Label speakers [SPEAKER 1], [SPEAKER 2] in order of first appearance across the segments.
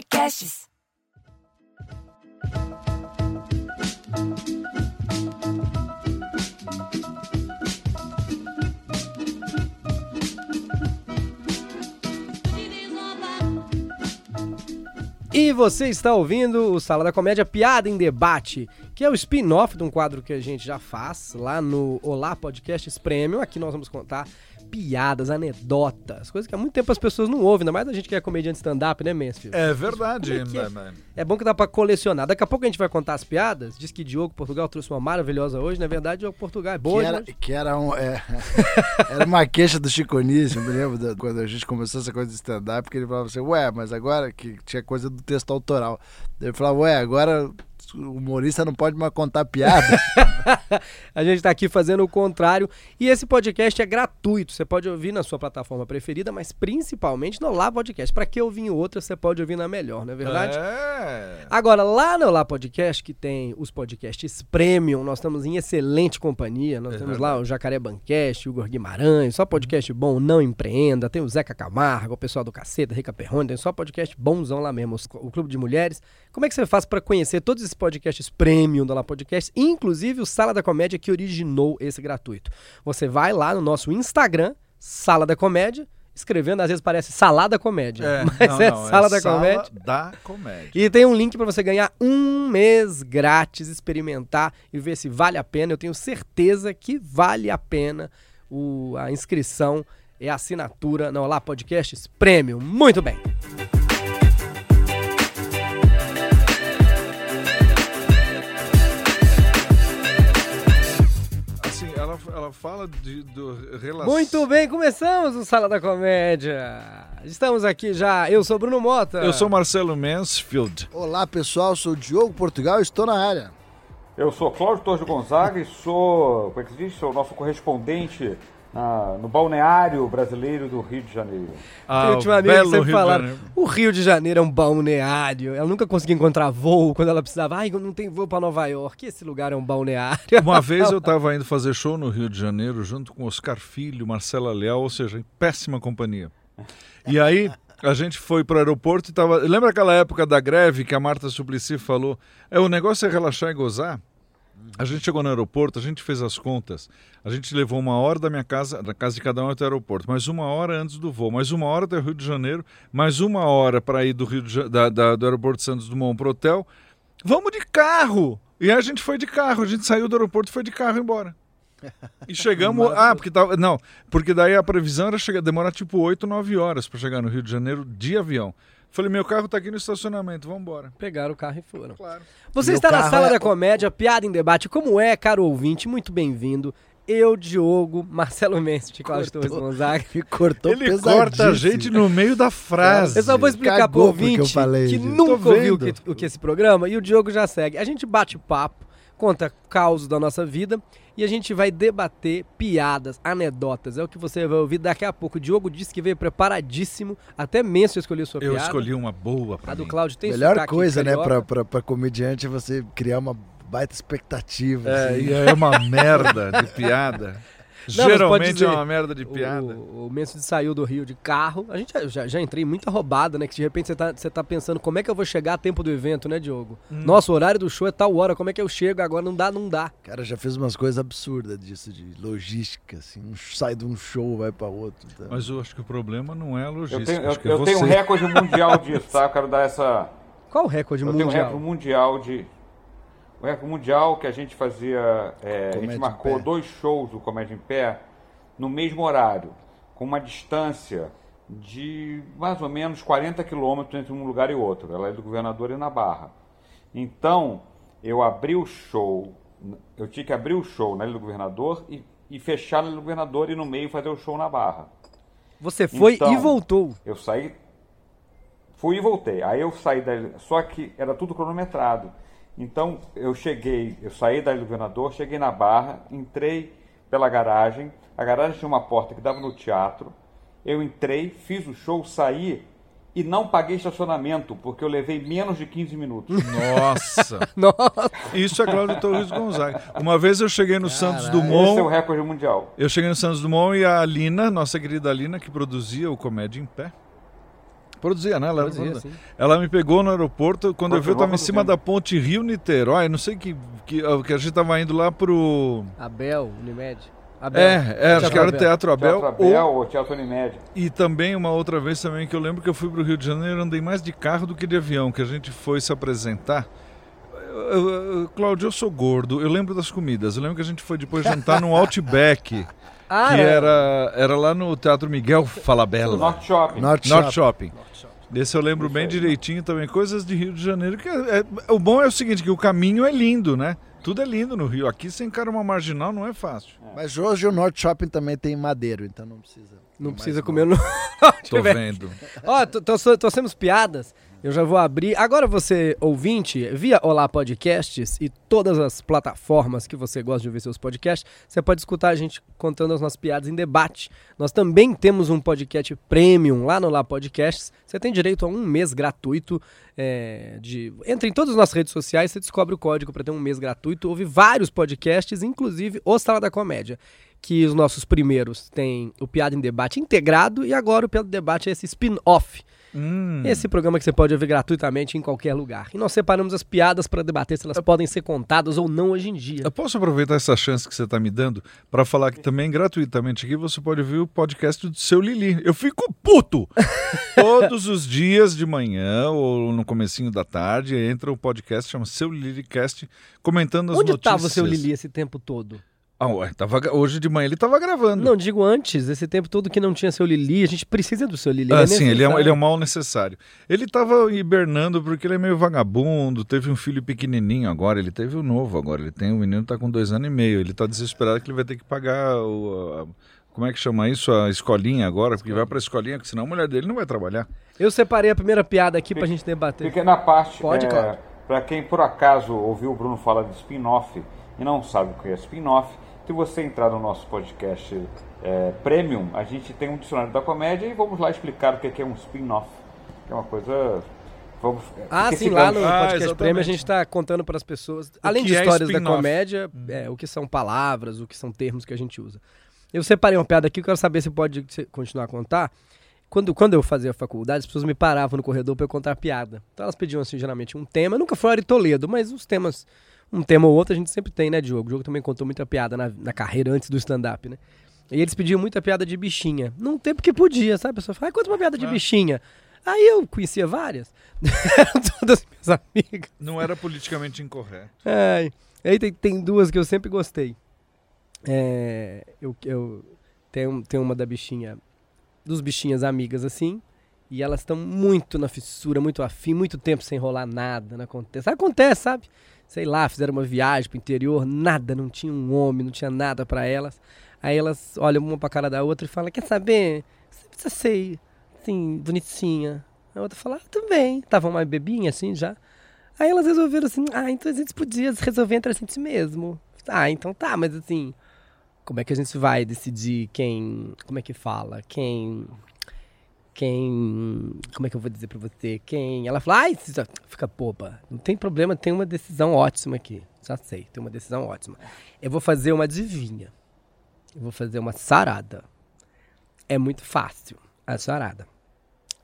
[SPEAKER 1] Podcasts.
[SPEAKER 2] E você está ouvindo o Sala da Comédia Piada em Debate, que é o spin-off de um quadro que a gente já faz lá no Olá Podcasts Premium. Aqui nós vamos contar piadas, anedotas, coisas que há muito tempo as pessoas não ouvem, ainda mais a gente que é comediante stand-up, né, Mansfield?
[SPEAKER 3] É verdade.
[SPEAKER 2] É é?
[SPEAKER 3] né, né?
[SPEAKER 2] É bom que dá pra colecionar. Daqui a pouco a gente vai contar as piadas. Diz que Diogo Portugal trouxe uma maravilhosa hoje. Na verdade, Diogo Portugal é boa.
[SPEAKER 4] que era,
[SPEAKER 2] hoje.
[SPEAKER 4] que era, um, é, era uma queixa do Chico Anísio, eu me lembro da- quando a gente começou essa coisa de stand-up, que ele falava assim, ué, mas agora que tinha coisa do texto autoral. Ele falava, ué, agora o humorista não pode mais contar piada.
[SPEAKER 2] A gente tá aqui fazendo o contrário. E esse podcast é gratuito. Você pode ouvir na sua plataforma preferida, mas principalmente no Olá Podcast. Pra que ouvir em outra, você pode ouvir na melhor, não é verdade?
[SPEAKER 3] É.
[SPEAKER 2] Agora, lá no Olá Podcast, que tem os podcasts premium, nós estamos em excelente companhia. Nós
[SPEAKER 3] É
[SPEAKER 2] temos lá o Jacaré Bancast, o Igor Guimarães, só podcast bom, não empreenda. Tem o Zeca Camargo, o pessoal do Caceta, Rica Perrone, tem só podcast bonzão lá mesmo. O Clube de Mulheres. Como é que você faz pra conhecer todos esses podcasts premium do Olá Podcast, inclusive o Sala da Comédia que originou esse gratuito? Você vai lá no nosso Instagram, Sala da Comédia, escrevendo, às vezes parece Salada Comédia,
[SPEAKER 3] É,
[SPEAKER 2] mas
[SPEAKER 3] não,
[SPEAKER 2] é
[SPEAKER 3] não,
[SPEAKER 2] Sala da
[SPEAKER 3] Sala
[SPEAKER 2] Comédia.
[SPEAKER 3] da Comédia.
[SPEAKER 2] E tem um link pra você ganhar um mês grátis, experimentar e ver se vale a pena. Eu tenho certeza que vale a pena o- a inscrição e a assinatura no Olá Podcasts Premium. Muito bem.
[SPEAKER 3] De, do relação.
[SPEAKER 2] Muito bem, começamos o Sala da Comédia. Estamos aqui já. Eu sou Bruno Mota.
[SPEAKER 3] Eu sou Marcelo Mansfield.
[SPEAKER 4] Olá, pessoal, sou o Diogo Portugal e estou na área.
[SPEAKER 5] Eu sou Cláudio Torres Gonzaga e sou, como é que se diz? Sou o nosso correspondente na- no balneário brasileiro do Rio de Janeiro.
[SPEAKER 2] Tem uma amiga que sempre falaram, o Rio de Janeiro é um balneário. Ela nunca conseguia encontrar voo quando ela precisava. Ai, não tem voo pra Nova York. Esse lugar é um balneário.
[SPEAKER 3] Uma vez eu estava indo fazer show no Rio de Janeiro junto com Oscar Filho, Marcela Leal, ou seja, em péssima companhia. E aí a gente foi para o aeroporto e tava. Lembra aquela época da greve que a Marta Suplicy falou? É o negócio é relaxar e gozar. A gente chegou no aeroporto, a gente fez as contas. A gente levou uma hora da minha casa, da casa de cada um até o aeroporto, mais uma hora antes do voo, mais uma hora até o Rio de Janeiro, mais uma hora para ir do Rio de da- da- do aeroporto Santos Dumont pro hotel. Vamos de carro! E aí a gente foi de carro, a gente saiu do aeroporto e foi de carro embora. E chegamos. ah, porque tava. Não, porque daí a previsão era chegar, demorar tipo 8, 9 horas para chegar no Rio de Janeiro de avião. Falei, meu carro tá aqui no estacionamento, vamos embora.
[SPEAKER 2] Pegaram o carro e foram.
[SPEAKER 3] Claro.
[SPEAKER 2] Você
[SPEAKER 4] Meu
[SPEAKER 2] está na sala
[SPEAKER 4] é-
[SPEAKER 2] da comédia, piada em debate. Como é, caro ouvinte? Muito bem-vindo. Eu, Diogo, Marcelo Mendes, de Cláudio Torres
[SPEAKER 4] Cortou.
[SPEAKER 2] Gonzaga.
[SPEAKER 4] Me cortou
[SPEAKER 3] Ele corta a gente no meio da frase.
[SPEAKER 2] Eu só vou explicar pro
[SPEAKER 4] Cagou
[SPEAKER 2] ouvinte
[SPEAKER 4] eu falei,
[SPEAKER 2] que nunca ouviu o que, o que esse programa e o Diogo já segue. A gente bate papo, conta causos da nossa vida e a gente vai debater piadas, anedotas. É o que você vai ouvir daqui a pouco. O Diogo disse que veio preparadíssimo. Até Menso escolheu sua
[SPEAKER 3] Eu
[SPEAKER 2] piada.
[SPEAKER 3] escolhi uma boa pra
[SPEAKER 2] A do
[SPEAKER 3] mim.
[SPEAKER 2] Cláudio tem
[SPEAKER 4] Melhor
[SPEAKER 2] sotaque
[SPEAKER 4] coisa, né,
[SPEAKER 2] carioca.
[SPEAKER 4] pra, pra, pra comediante é você criar uma baita expectativa.
[SPEAKER 3] É,
[SPEAKER 4] assim.
[SPEAKER 3] e é uma merda de piada.
[SPEAKER 2] Não,
[SPEAKER 3] Geralmente
[SPEAKER 2] dizer,
[SPEAKER 3] é uma merda de piada.
[SPEAKER 2] O, o Menso saiu do Rio de carro. A gente já, já, entrei em muita roubada, né? Que de repente você tá, você tá pensando como é que eu vou chegar a tempo do evento, né, Diogo?
[SPEAKER 3] Hum.
[SPEAKER 2] Nossa, o horário do show é tal hora, como é que eu chego? Agora não dá, não dá.
[SPEAKER 4] Cara, já fez umas coisas absurdas disso, de logística, assim. Um sai de um show, vai pra outro. tá?
[SPEAKER 3] Mas eu acho que o problema não é a
[SPEAKER 5] Eu
[SPEAKER 3] logística.
[SPEAKER 5] tenho, eu,
[SPEAKER 3] acho que é
[SPEAKER 5] eu tenho um recorde mundial disso, tá? Eu quero dar essa.
[SPEAKER 2] Qual o recorde
[SPEAKER 5] Eu tenho um
[SPEAKER 2] mundial?
[SPEAKER 5] recorde mundial de. O recorde mundial que a gente fazia. é, a gente marcou dois shows do Comédia em Pé no mesmo horário, com uma distância de mais ou menos 40 quilômetros entre um lugar e outro. Ela é do governador e na Barra. Então, eu abri o show, eu tinha que abrir o show na Ilha do Governador e, e fechar na Ilha do Governador e no meio fazer o show na Barra.
[SPEAKER 2] Você foi
[SPEAKER 5] Então,
[SPEAKER 2] e voltou.
[SPEAKER 5] Eu saí, fui e voltei. Aí eu saí da só que era tudo cronometrado. Então eu cheguei, eu saí da Ilha do Governador, cheguei na Barra, entrei pela garagem. A garagem tinha uma porta que dava no teatro. Eu entrei, fiz o show, saí e não paguei estacionamento, porque eu levei menos de 15 minutos.
[SPEAKER 3] Nossa!
[SPEAKER 2] Nossa.
[SPEAKER 3] Isso é Cláudio Torres Gonzaga. Uma vez eu cheguei no Santos
[SPEAKER 5] Esse é o
[SPEAKER 3] Dumont.
[SPEAKER 5] recorde mundial.
[SPEAKER 3] Eu cheguei no Santos Dumont e a Alina, nossa querida Alina, que produzia o Comédia em Pé, Produzia, né? Ela, era
[SPEAKER 2] Produzia,
[SPEAKER 3] ela me pegou no aeroporto, quando eu vi, eu
[SPEAKER 5] Continua
[SPEAKER 3] tava em cima da ponte Rio-Niterói, não sei que, que, que a gente tava indo lá pro...
[SPEAKER 2] Abel, Unimed. Abel.
[SPEAKER 3] É, é acho que era o Teatro Abel.
[SPEAKER 5] Teatro
[SPEAKER 3] ou-
[SPEAKER 5] Abel ou Teatro Unimed.
[SPEAKER 3] E também uma outra vez também que eu lembro que eu fui para o Rio de Janeiro, andei mais de carro do que de avião, que a gente foi se apresentar. Cláudio, eu sou gordo, eu lembro das comidas. Eu lembro que a gente foi depois jantar no Outback,
[SPEAKER 2] Ah,
[SPEAKER 3] que
[SPEAKER 2] é.
[SPEAKER 3] era, era lá no Teatro Miguel Falabella,
[SPEAKER 5] Norte Shopping.
[SPEAKER 4] Norte
[SPEAKER 3] North
[SPEAKER 4] Shopping.
[SPEAKER 3] Shopping. Desse eu lembro bem direitinho também, coisas de Rio de Janeiro. Que é- é- o bom é o seguinte, que o caminho é lindo, né? Tudo é lindo no Rio. Aqui você encara uma marginal, não é fácil.
[SPEAKER 4] Mas hoje o Norte Shopping também tem madeiro, então não precisa.
[SPEAKER 2] Não precisa comer no.
[SPEAKER 3] Tô vendo.
[SPEAKER 2] Ó, tô- tô- trouxemos piadas. Eu já vou abrir. Agora você, ouvinte, via Olá Podcasts e todas as plataformas que você gosta de ouvir seus podcasts, você pode escutar a gente contando as nossas piadas em debate. Nós também temos um podcast premium lá no Olá Podcasts. Você tem direito a um mês gratuito. é, de... Entre em todas as nossas redes sociais, você descobre o código para ter um mês gratuito. Houve vários podcasts, inclusive o Sala da Comédia que os nossos primeiros têm o Piada em Debate integrado e agora o Piada em Debate é esse spin-off.
[SPEAKER 3] Hum.
[SPEAKER 2] Esse programa que você pode ouvir gratuitamente em qualquer lugar. E nós separamos as piadas para debater se elas podem ser contadas ou não hoje em dia.
[SPEAKER 3] Eu posso aproveitar essa chance que você está me dando para falar que também gratuitamente aqui você pode ouvir o podcast do seu Lili. Eu fico puto! Todos os dias de manhã ou no comecinho da tarde entra um podcast chama Seu Lilicast comentando as
[SPEAKER 2] Onde
[SPEAKER 3] notícias.
[SPEAKER 2] estava o seu Lili esse tempo todo?
[SPEAKER 3] Ah, ué, tava, hoje de manhã ele estava gravando.
[SPEAKER 2] Não, digo antes, esse tempo todo que não tinha seu Lili. A gente precisa do seu Lili.
[SPEAKER 3] Ah,
[SPEAKER 2] é
[SPEAKER 3] sim, ele é, um- ele é um mal necessário. Ele estava hibernando porque ele é meio vagabundo, teve um filho pequenininho agora, ele teve um novo agora, ele tem um menino que tá com dois anos e meio, ele tá desesperado que ele vai ter que pagar o... a- como é que chama isso? A escolinha agora, porque vai pra escolinha, porque senão a mulher dele não vai trabalhar.
[SPEAKER 2] Eu separei a primeira piada aqui pra gente debater.
[SPEAKER 5] Pequena parte.
[SPEAKER 2] Pode,
[SPEAKER 5] é,
[SPEAKER 2] claro.
[SPEAKER 5] Para quem por acaso ouviu o Bruno falar de spin-off e não sabe o que é spin-off, se você entrar no nosso podcast é, Premium, a gente tem um dicionário da comédia e vamos lá explicar o que é é um spin-off. Que é uma coisa. Vamos,
[SPEAKER 2] Ah,
[SPEAKER 5] porque
[SPEAKER 2] sim, lá no
[SPEAKER 3] Ah,
[SPEAKER 2] podcast. Prêmio a gente está contando para as pessoas, além de
[SPEAKER 3] é
[SPEAKER 2] histórias da
[SPEAKER 3] spin-off.
[SPEAKER 2] comédia, é, o que são palavras, o que são termos que a gente usa. Eu separei uma piada aqui, eu quero saber se pode continuar a contar. Quando, quando eu fazia faculdade, as pessoas me paravam no corredor para eu contar piada. Então elas pediam, assim, geralmente um tema. Nunca foi Ari Toledo, mas os temas, um tema ou outro a gente sempre tem, né, Diogo? O Diogo também contou muita piada na, na carreira antes do stand-up, né? E eles pediam muita piada de bichinha. Num tempo que podia, sabe? A pessoa fala, ah, conta uma piada de
[SPEAKER 3] Ah.
[SPEAKER 2] bichinha. Aí eu conhecia várias. Eram todas minhas amigas.
[SPEAKER 3] Não era politicamente incorreto.
[SPEAKER 2] Ai. Aí tem, tem duas que eu sempre gostei. É, eu eu tenho, tenho uma da bichinha, dos bichinhas amigas assim, e elas estão muito na fissura, muito afim, muito tempo sem rolar nada, não acontece. Acontece, sabe? Sei lá, fizeram uma viagem pro interior, nada, não tinha um homem, não tinha nada pra elas. Aí elas olham uma pra cara da outra e falam: Quer saber? Você precisa ser assim, bonitinha. A outra fala: ah, Tudo bem. Estavam mais bebinha assim já. Aí elas resolveram assim: Ah, então a gente podia resolver entre a gente mesmo. Ah, então tá, mas assim, como é que a gente vai decidir quem. Como é que fala? Quem. Quem. Como é que eu vou dizer pra você? Quem. Ela fala, ai, você fica boba. Não tem problema, tem uma decisão ótima aqui. Já sei, tem uma decisão ótima. Eu vou fazer uma adivinha. Eu vou fazer uma sarada. É muito fácil a sarada.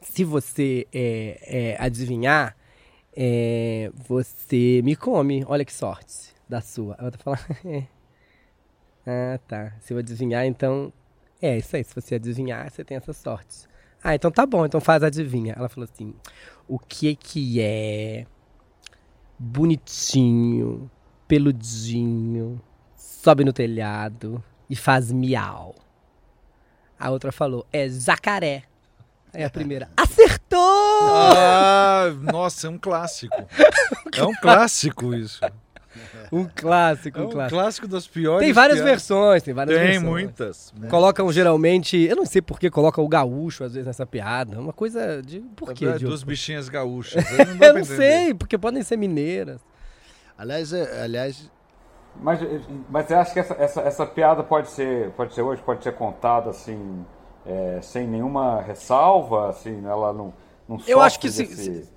[SPEAKER 2] Se você é, é, adivinhar, é, você me come. Olha que sorte da sua. Ela tá falando. ah, tá. Se eu adivinhar, então. É isso aí. Se você adivinhar, você tem essa sorte. Ah, então tá bom. Então faz adivinha. Ela falou assim: O que que é bonitinho, peludinho, sobe no telhado e faz miau? A outra falou: É jacaré. Aí a primeira: Acertou!
[SPEAKER 3] Ah, nossa, é um clássico. É um clássico isso.
[SPEAKER 2] Um clássico,
[SPEAKER 3] É
[SPEAKER 2] um
[SPEAKER 3] um
[SPEAKER 2] clássico.
[SPEAKER 3] clássico das piores.
[SPEAKER 2] Tem várias
[SPEAKER 3] piadas.
[SPEAKER 2] versões, tem várias
[SPEAKER 3] Tem
[SPEAKER 2] versões.
[SPEAKER 3] muitas.
[SPEAKER 2] Colocam geralmente, eu não sei por que colocam o gaúcho às vezes nessa piada. Uma coisa de. Por quê,
[SPEAKER 3] É? Duas bichinhas gaúchas. aí Não
[SPEAKER 2] Eu não sei, porque podem ser mineiras.
[SPEAKER 4] Aliás, é- aliás,
[SPEAKER 5] Mas, mas eu acho que essa, essa, essa piada pode ser, pode ser hoje, pode ser contada assim, é, sem nenhuma ressalva, assim, ela não, não
[SPEAKER 2] Eu acho que
[SPEAKER 5] sofre
[SPEAKER 2] se-
[SPEAKER 5] desse-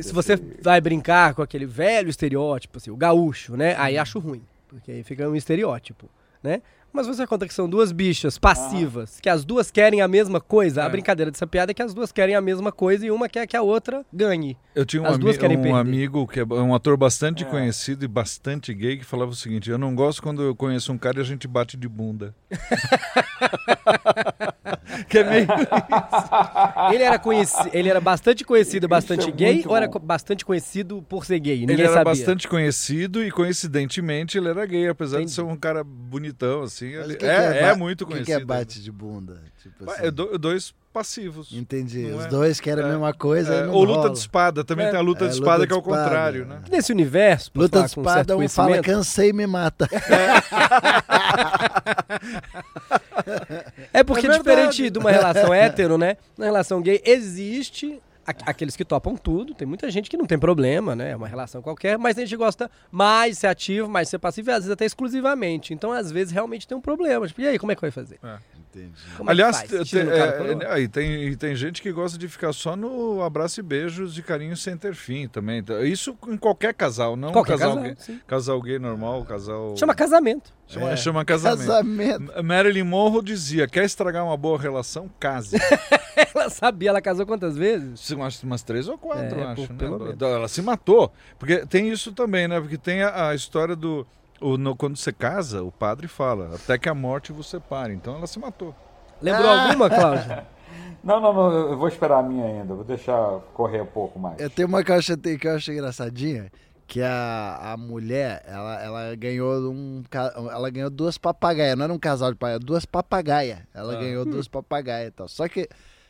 [SPEAKER 2] Se você vai brincar com aquele velho estereótipo, assim, o gaúcho, né? Aí acho ruim. Porque aí fica um estereótipo, né? Mas você conta que são duas bichas passivas, que as duas querem a mesma coisa. A
[SPEAKER 3] É.
[SPEAKER 2] brincadeira dessa piada é que as duas querem a mesma coisa e uma quer que a outra ganhe.
[SPEAKER 3] Eu tinha um,
[SPEAKER 2] As duas querem
[SPEAKER 3] um
[SPEAKER 2] perder.
[SPEAKER 3] amigo que é um ator bastante
[SPEAKER 5] É.
[SPEAKER 3] conhecido e bastante gay que falava o seguinte: Eu não gosto quando eu conheço um cara e a gente bate de bunda. que é meio.
[SPEAKER 2] Ele era, conheci... ele era bastante conhecido, bastante
[SPEAKER 5] é
[SPEAKER 2] gay, ou era
[SPEAKER 5] bom.
[SPEAKER 2] bastante conhecido por ser gay? Ninguém
[SPEAKER 3] Ele era
[SPEAKER 2] sabia.
[SPEAKER 3] bastante conhecido e coincidentemente ele era gay, apesar
[SPEAKER 2] Entendi.
[SPEAKER 3] de ser um cara bonitão, assim.
[SPEAKER 4] Mas
[SPEAKER 3] Ele
[SPEAKER 4] que
[SPEAKER 3] é,
[SPEAKER 4] que
[SPEAKER 3] é
[SPEAKER 4] ba-
[SPEAKER 3] muito
[SPEAKER 4] O que,
[SPEAKER 3] conhecido.
[SPEAKER 4] que é bate de bunda? Tipo assim.
[SPEAKER 3] É do- dois passivos.
[SPEAKER 4] Entendi. Os
[SPEAKER 3] é?
[SPEAKER 4] dois querem a
[SPEAKER 3] É.
[SPEAKER 4] mesma coisa.
[SPEAKER 3] É, ou luta
[SPEAKER 4] rola.
[SPEAKER 3] de espada, também
[SPEAKER 2] É.
[SPEAKER 3] tem a luta
[SPEAKER 4] É,
[SPEAKER 3] de
[SPEAKER 4] luta
[SPEAKER 3] espada
[SPEAKER 4] de
[SPEAKER 3] que é o
[SPEAKER 4] espada,
[SPEAKER 3] contrário,
[SPEAKER 4] é.
[SPEAKER 3] né?
[SPEAKER 2] Nesse universo,
[SPEAKER 4] Luta de
[SPEAKER 2] com um
[SPEAKER 4] espada, um fala cansei e me mata.
[SPEAKER 2] É porque
[SPEAKER 3] É
[SPEAKER 2] diferente de uma relação hétero, né? Na relação gay existe a- aqueles que topam tudo, tem muita gente que não tem problema, né? É uma relação qualquer, mas a gente gosta mais de ser ativo, mais de ser passivo e às vezes até exclusivamente. Então, às vezes, realmente tem um problema. Tipo, e aí, como é que vai fazer?
[SPEAKER 4] Entendi.
[SPEAKER 2] Como
[SPEAKER 3] Aliás,
[SPEAKER 2] é
[SPEAKER 3] te-
[SPEAKER 2] cara
[SPEAKER 3] é,
[SPEAKER 2] lá?
[SPEAKER 3] é, e tem, e tem gente que gosta de ficar só no abraço e beijos de carinho sem ter fim também. Então, Isso em qualquer casal, não
[SPEAKER 2] Qualquer
[SPEAKER 3] casal,
[SPEAKER 2] casal,
[SPEAKER 3] gay. Casal gay normal, casal.
[SPEAKER 2] Chama casamento.
[SPEAKER 3] Chama,
[SPEAKER 4] É.
[SPEAKER 3] chama casamento.
[SPEAKER 4] Casamento.
[SPEAKER 3] Marilyn Monroe dizia: quer estragar uma boa relação? Case.
[SPEAKER 2] Ela sabia, ela casou quantas vezes?
[SPEAKER 3] Umas, umas três ou quatro,
[SPEAKER 2] É,
[SPEAKER 3] acho.
[SPEAKER 2] pô,
[SPEAKER 3] né? Ela-. Ela se matou. Porque tem isso também, né? Porque tem a, a história do. O- no- quando você casa, o padre fala: até que a morte vos separe. Então ela se matou.
[SPEAKER 2] Lembrou
[SPEAKER 4] Ah.
[SPEAKER 2] alguma, Cláudia?
[SPEAKER 5] Não, não, não, eu vou esperar a minha ainda, vou deixar correr um pouco mais.
[SPEAKER 4] Eu tenho uma que eu acho, que eu acho engraçadinha, que a, a mulher, ela, ela ganhou um ela ganhou duas papagaias, não era um casal de papagaia, duas papagaias. Ela
[SPEAKER 3] Ah.
[SPEAKER 4] ganhou duas papagaias e tal. Só que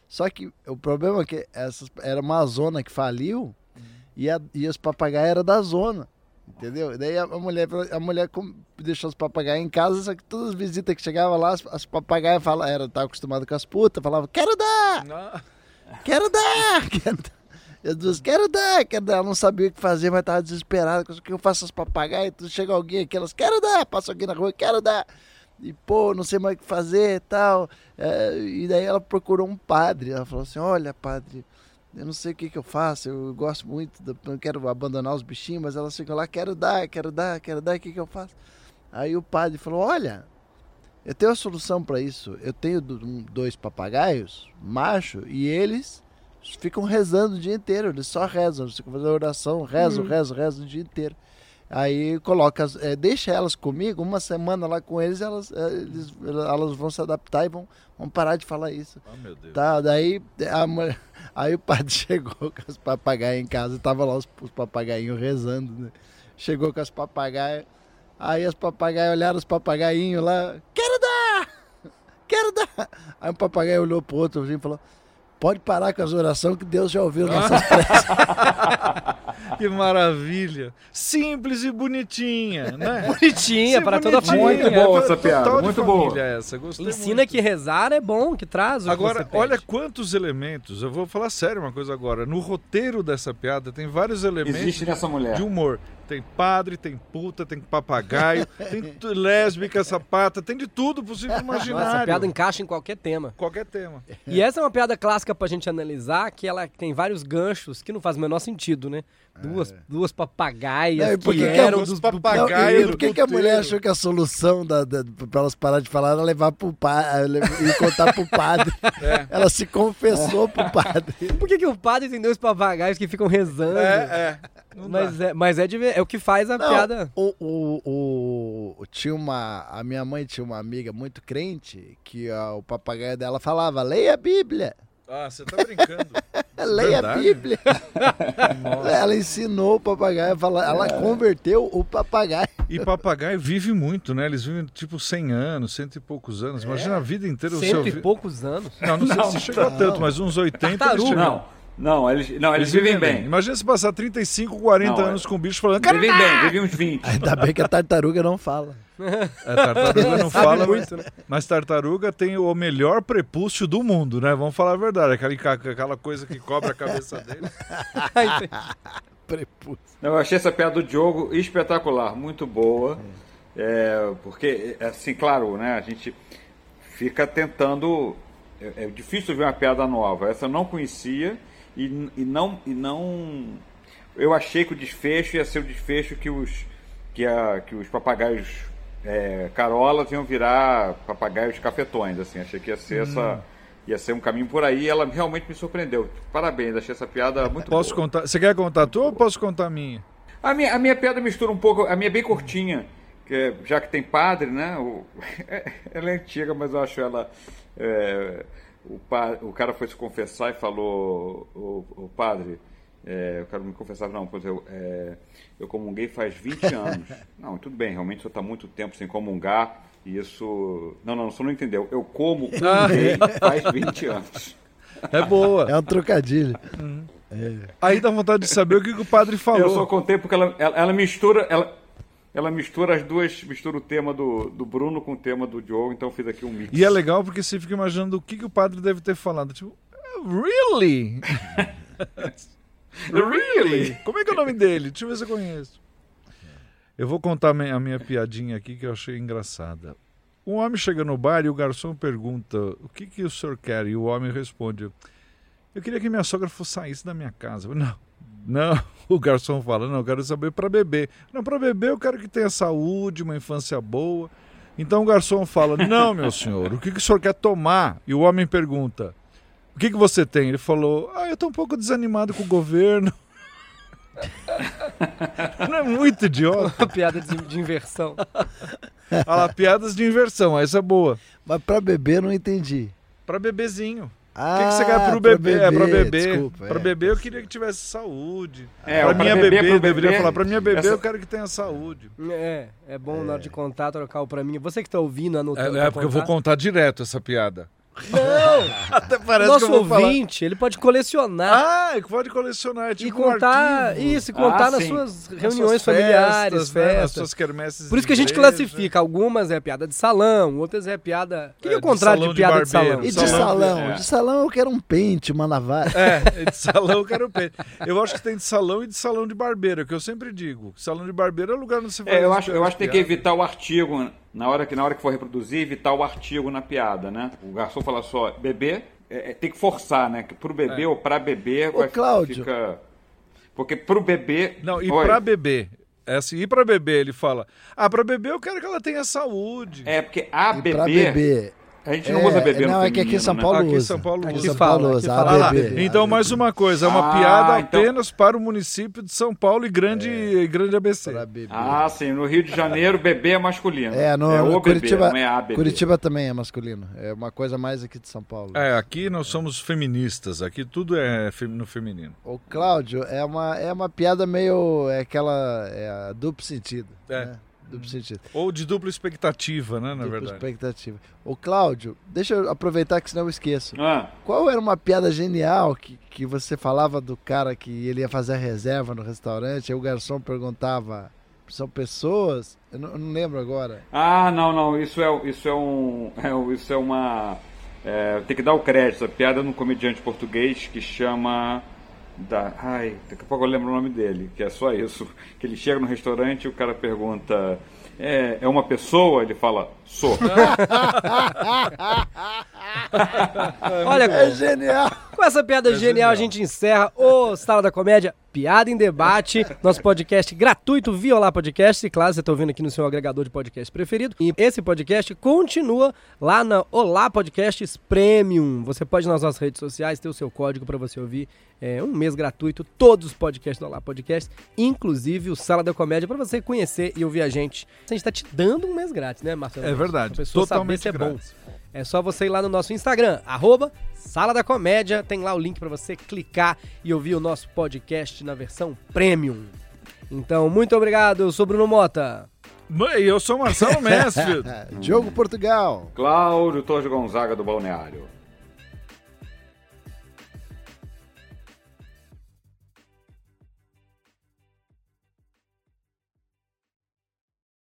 [SPEAKER 4] só que o problema é que essas era uma zona que faliu e, a, e os papagaios eram da zona. Entendeu? Daí a, mulher, a mulher deixou os papagaios em casa, só que todas as visitas que chegavam lá, as, as papagaias falavam, era, tava acostumado com as putas, falavam, quero dar! Quero dar! Quero dar! E as duas, quero dar, quero dar. Ela não sabia o que fazer, mas tava desesperada. O que eu faço as papagaias? Tu chega alguém aqui, elas, quero dar! Passa alguém na rua, quero dar! E pô, não sei mais o que fazer e tal. É, e daí ela procurou um padre. Ela falou assim: Olha, padre, eu não sei o que, que eu faço. Eu gosto muito, do- não quero abandonar os bichinhos, mas elas ficam lá: Quero dar, quero dar, quero dar, o que, que eu faço? Aí o padre falou: Olha, eu tenho uma solução para isso. Eu tenho do- dois papagaios, macho, e eles ficam rezando o dia inteiro. Eles só rezam, eles ficam fazendo oração, rezam,
[SPEAKER 2] Uhum.
[SPEAKER 4] rezam, rezam o dia inteiro. Aí coloca, é, deixa elas comigo, uma semana lá com eles, elas, é, eles- elas vão se adaptar e vão, vão parar de falar isso.
[SPEAKER 3] Ah, meu Deus.
[SPEAKER 4] Tá, daí, a mulher- aí o padre chegou com as papagaias em casa, tava lá os, os papagainhos rezando, né? Chegou com as papagaias, aí as papagaias olharam os papagainhos lá, quero dar! Quero dar! Aí o papagaio olhou pro outro assim, e falou, pode parar com as orações que Deus já ouviu nossas preces.
[SPEAKER 3] Que maravilha. Simples e bonitinha, né?
[SPEAKER 2] Bonitinha,
[SPEAKER 3] Sim,
[SPEAKER 2] para toda a
[SPEAKER 3] bonitinha.
[SPEAKER 2] família.
[SPEAKER 5] Muito boa
[SPEAKER 3] É,
[SPEAKER 5] essa piada, muito boa.
[SPEAKER 3] essa. Gostei
[SPEAKER 2] Ensina
[SPEAKER 3] muito.
[SPEAKER 2] que rezar é bom, que traz o que
[SPEAKER 3] Agora,
[SPEAKER 2] pede.
[SPEAKER 3] olha quantos elementos. Eu vou falar sério uma coisa agora. No roteiro dessa piada tem vários elementos
[SPEAKER 5] Existe nessa mulher.
[SPEAKER 3] de humor. Tem padre, tem puta, tem papagaio, tem lésbica, sapata, tem de tudo possível imaginário.
[SPEAKER 2] Nossa, a piada encaixa em qualquer tema.
[SPEAKER 3] Qualquer tema.
[SPEAKER 2] E essa é uma piada clássica pra gente analisar, que ela tem vários ganchos que não faz o menor sentido, né? Duas, duas papagaias
[SPEAKER 4] Não, e por
[SPEAKER 2] que
[SPEAKER 4] que
[SPEAKER 2] eram
[SPEAKER 3] os
[SPEAKER 2] dos
[SPEAKER 3] papagaios-
[SPEAKER 4] e por que, a mulher achou que a solução da, da, pra elas parar de falar era levar pro padre e contar pro padre?
[SPEAKER 3] É.
[SPEAKER 4] Ela se confessou pro padre.
[SPEAKER 2] Por que, que o padre tem dois papagaios que ficam rezando?
[SPEAKER 3] É, é.
[SPEAKER 2] Mas, é, mas é, de é o que faz a
[SPEAKER 4] Não,
[SPEAKER 2] piada.
[SPEAKER 4] O, o, o- tinha uma, a minha mãe tinha uma amiga muito crente que ah, o papagaio dela falava: leia a Bíblia,
[SPEAKER 3] Ah, você tá brincando.
[SPEAKER 4] Leia a? Bíblia. ela ensinou o papagaio a falar, ela converteu o papagaio.
[SPEAKER 3] E papagaio vive muito, né? Eles vivem tipo 100 anos, cento e poucos anos. Imagina a vida inteira o seu...
[SPEAKER 2] Cento e poucos anos.
[SPEAKER 3] Não, não sei
[SPEAKER 5] Não,
[SPEAKER 3] se chegou a tanto, mas uns 80 eles
[SPEAKER 2] Tartaruga.
[SPEAKER 3] chegam.
[SPEAKER 5] Não, não, eles, não, eles vivem bem.
[SPEAKER 3] Imagina se passar 35, 40
[SPEAKER 5] Não,
[SPEAKER 3] anos com o bicho falando... "Cara,
[SPEAKER 5] Vivem bem, vivem uns 20.
[SPEAKER 4] Ainda bem que a tartaruga não fala.
[SPEAKER 3] É, tartaruga não fala,
[SPEAKER 2] muito, né?
[SPEAKER 3] mas tartaruga tem o melhor prepúcio do mundo, né? Vamos falar a verdade. Aquela, aquela coisa que cobre a cabeça dele.
[SPEAKER 4] Prepúcio.
[SPEAKER 5] Não, eu achei essa piada do Diogo espetacular, muito boa. É, porque, assim, claro, né, a gente fica tentando. É, é difícil ver uma piada nova. Essa eu não conhecia e, e não. E não eu achei que o desfecho ia ser o desfecho que os, que a, que os papagaios é, carolas iam virar papagaios cafetões, assim. Achei que ia ser essa
[SPEAKER 3] Hum.
[SPEAKER 5] ia ser um caminho por aí. e Ela realmente me surpreendeu. Parabéns, achei essa piada muito
[SPEAKER 3] Posso
[SPEAKER 5] boa.
[SPEAKER 3] contar? Você quer contar a tua ou posso contar a minha?
[SPEAKER 5] A minha, a minha piada mistura um pouco, a minha é bem curtinha, que é- já que tem padre, né? o- ela é antiga, mas eu acho ela. é, o, o cara foi se confessar e falou: O, o padre, é, eu quero me confessar, não, pois eu, é, eu comunguei faz 20 anos. Não, tudo bem, realmente o senhor está muito tempo sem comungar, e isso. Não, não, o senhor não entendeu. Eu como comunguei faz 20 anos.
[SPEAKER 3] É boa.
[SPEAKER 4] É um trocadilho.
[SPEAKER 3] Aí dá vontade de saber o que, que o padre
[SPEAKER 5] Eu
[SPEAKER 3] falou.
[SPEAKER 5] só contei porque ela, ela, ela mistura. Ela, ela mistura as duas, mistura o tema do, do Bruno com o tema do Diogo, então eu fiz aqui um mix.
[SPEAKER 3] E é legal porque você fica imaginando o que, que o padre deve ter falado. Tipo, really? really? Como é que é o nome dele? Deixa eu ver se eu conheço. Eu vou contar a minha piadinha aqui que eu achei engraçada. Um homem chega no bar e o garçom pergunta: O que, que o senhor quer? E o homem responde: Eu queria que minha sogra fosse saísse da minha casa. Não, não. O garçom fala: Não, eu quero saber para beber. Não, para beber eu quero que tenha saúde, uma infância boa. Então o garçom fala: Não, meu senhor, o que, que o senhor quer tomar? E o homem pergunta: O que, que você tem? Ele falou: Ah, eu estou um pouco desanimado com o governo. Não é muito idiota?
[SPEAKER 2] Uma piada de, de inversão.
[SPEAKER 3] Olha lá, piadas de inversão, essa é boa.
[SPEAKER 4] Mas pra beber não entendi.
[SPEAKER 3] Pra bebezinho.
[SPEAKER 4] Ah,
[SPEAKER 3] O que, que você quer pro
[SPEAKER 4] pra
[SPEAKER 3] bebê? É pra beber.
[SPEAKER 4] Desculpa,
[SPEAKER 3] pra
[SPEAKER 4] é.
[SPEAKER 3] beber eu queria que tivesse saúde.
[SPEAKER 5] É,
[SPEAKER 3] pra minha
[SPEAKER 5] beber,
[SPEAKER 3] bebê,
[SPEAKER 5] pro
[SPEAKER 3] deveria
[SPEAKER 5] bebê,
[SPEAKER 3] falar, pra minha bebê
[SPEAKER 5] essa-
[SPEAKER 3] eu quero que tenha saúde.
[SPEAKER 2] É, é bom na hora de contar, trocar o pra mim. Você que tá ouvindo, anotando.
[SPEAKER 3] É, é porque eu vou
[SPEAKER 2] contar.
[SPEAKER 3] contar direto essa piada.
[SPEAKER 2] Não!
[SPEAKER 3] Até parece
[SPEAKER 2] Nosso
[SPEAKER 3] que eu vou falar.
[SPEAKER 2] ouvinte, ele pode colecionar.
[SPEAKER 3] Ah, pode colecionar, é
[SPEAKER 2] e
[SPEAKER 3] tipo um
[SPEAKER 2] contar
[SPEAKER 3] arquivo.
[SPEAKER 2] isso, e contar
[SPEAKER 5] Ah,
[SPEAKER 2] nas
[SPEAKER 5] sim.
[SPEAKER 2] suas
[SPEAKER 3] Nas
[SPEAKER 2] reuniões
[SPEAKER 3] suas
[SPEAKER 2] familiares,
[SPEAKER 3] festas, né, nas
[SPEAKER 2] festas.
[SPEAKER 3] suas quermesses
[SPEAKER 2] Por isso que a gente
[SPEAKER 3] de igreja.
[SPEAKER 2] classifica. Algumas é piada de salão, outras é piada. O que, é,
[SPEAKER 3] É,
[SPEAKER 2] o
[SPEAKER 3] de
[SPEAKER 2] contrário de
[SPEAKER 3] de
[SPEAKER 2] piada de, salão?
[SPEAKER 4] E de
[SPEAKER 3] Salão,
[SPEAKER 4] salão?
[SPEAKER 5] é.
[SPEAKER 4] De salão eu quero um pente, uma navalha.
[SPEAKER 3] É, de salão eu quero peixe. Eu acho que tem de salão e de salão de barbeiro, que eu sempre digo. Salão de barbeiro é lugar onde você faz
[SPEAKER 5] É, eu acho, eu acho que tem que evitar o artigo na hora que na hora que for reproduzir, evitar o artigo na piada, né? O garçom fala só bebê, é, é, tem que forçar, né? Que pro bebê
[SPEAKER 3] É.
[SPEAKER 5] ou pra beber
[SPEAKER 4] Ô, Cláudio.
[SPEAKER 5] fica porque pro bebê
[SPEAKER 3] Não, e
[SPEAKER 5] Oi.
[SPEAKER 3] pra beber. É assim, e pra beber, ele fala: Ah, pra beber eu quero que ela tenha saúde.
[SPEAKER 5] É porque a
[SPEAKER 4] E
[SPEAKER 5] bebê,
[SPEAKER 4] pra beber.
[SPEAKER 5] A gente não usa bebê no
[SPEAKER 4] Não, é que aqui em São
[SPEAKER 5] né?
[SPEAKER 4] Paulo
[SPEAKER 3] Aqui em
[SPEAKER 4] usa.
[SPEAKER 3] São Paulo
[SPEAKER 4] Aqui
[SPEAKER 3] usa.
[SPEAKER 4] em São
[SPEAKER 2] Fala,
[SPEAKER 4] Paulo
[SPEAKER 2] aqui
[SPEAKER 4] usa.
[SPEAKER 2] fala.
[SPEAKER 3] Ah
[SPEAKER 4] beber.
[SPEAKER 3] então, mais uma coisa, é uma
[SPEAKER 5] Ah,
[SPEAKER 3] piada
[SPEAKER 5] então-
[SPEAKER 3] apenas para o município de São Paulo e grande, e grande ABC.
[SPEAKER 5] Ah, sim, no Rio de Janeiro bebê é masculino.
[SPEAKER 4] É, no,
[SPEAKER 5] é o
[SPEAKER 4] no
[SPEAKER 5] bebê,
[SPEAKER 4] Curitiba,
[SPEAKER 5] não é a bebê.
[SPEAKER 4] Curitiba também é masculino. É uma coisa mais aqui de São Paulo.
[SPEAKER 3] É, aqui nós somos feministas, aqui tudo é no feminino.
[SPEAKER 4] O Cláudio é uma, é uma piada meio. É aquela. É a duplo sentido.
[SPEAKER 3] É.
[SPEAKER 4] né? Duplo sentido.
[SPEAKER 3] Ou de dupla expectativa, né, na
[SPEAKER 4] dupla
[SPEAKER 3] verdade.
[SPEAKER 4] expectativa. O Cláudio, deixa eu aproveitar que senão eu esqueço.
[SPEAKER 5] Ah,
[SPEAKER 4] Qual era uma piada genial que, que você falava do cara que ele ia fazer a reserva no restaurante, aí o garçom perguntava. São pessoas? Eu não, eu não lembro agora.
[SPEAKER 5] Ah, não, não, isso é, isso é um. é isso é uma. É, tem que dar o crédito. A piada de um comediante português que chama. Da, ai, daqui a pouco eu lembro o nome dele, que é só isso. Que ele chega no restaurante e o cara pergunta. É, é uma pessoa? Ele fala, sou.
[SPEAKER 2] Olha,
[SPEAKER 4] É genial!
[SPEAKER 2] Com essa piada
[SPEAKER 3] É
[SPEAKER 2] genial, a gente encerra o Sala da Comédia Piada em Debate, nosso podcast gratuito via Olá Podcast. E claro, você está ouvindo aqui no seu agregador de podcast preferido. E esse podcast continua lá na Olá Podcasts Premium. Você pode ir nas nossas redes sociais ter o seu código para você ouvir é, um mês gratuito todos os podcasts do Olá Podcast, inclusive o Sala da Comédia, para você conhecer e ouvir a gente. A gente está te dando um mês grátis, né, Marcelo?
[SPEAKER 3] É verdade,
[SPEAKER 2] Pra pessoa
[SPEAKER 3] totalmente
[SPEAKER 2] saber se é bom.
[SPEAKER 3] grátis.
[SPEAKER 2] É só você ir lá no nosso Instagram, arroba Sala da Comédia. Tem lá o link para você clicar e ouvir o nosso podcast na versão premium. Então, muito obrigado. Eu sou Bruno Mota.
[SPEAKER 3] Mãe, eu sou Marcelo Mansfield.
[SPEAKER 4] Diogo Portugal.
[SPEAKER 5] Cláudio Torres Gonzaga do Balneário.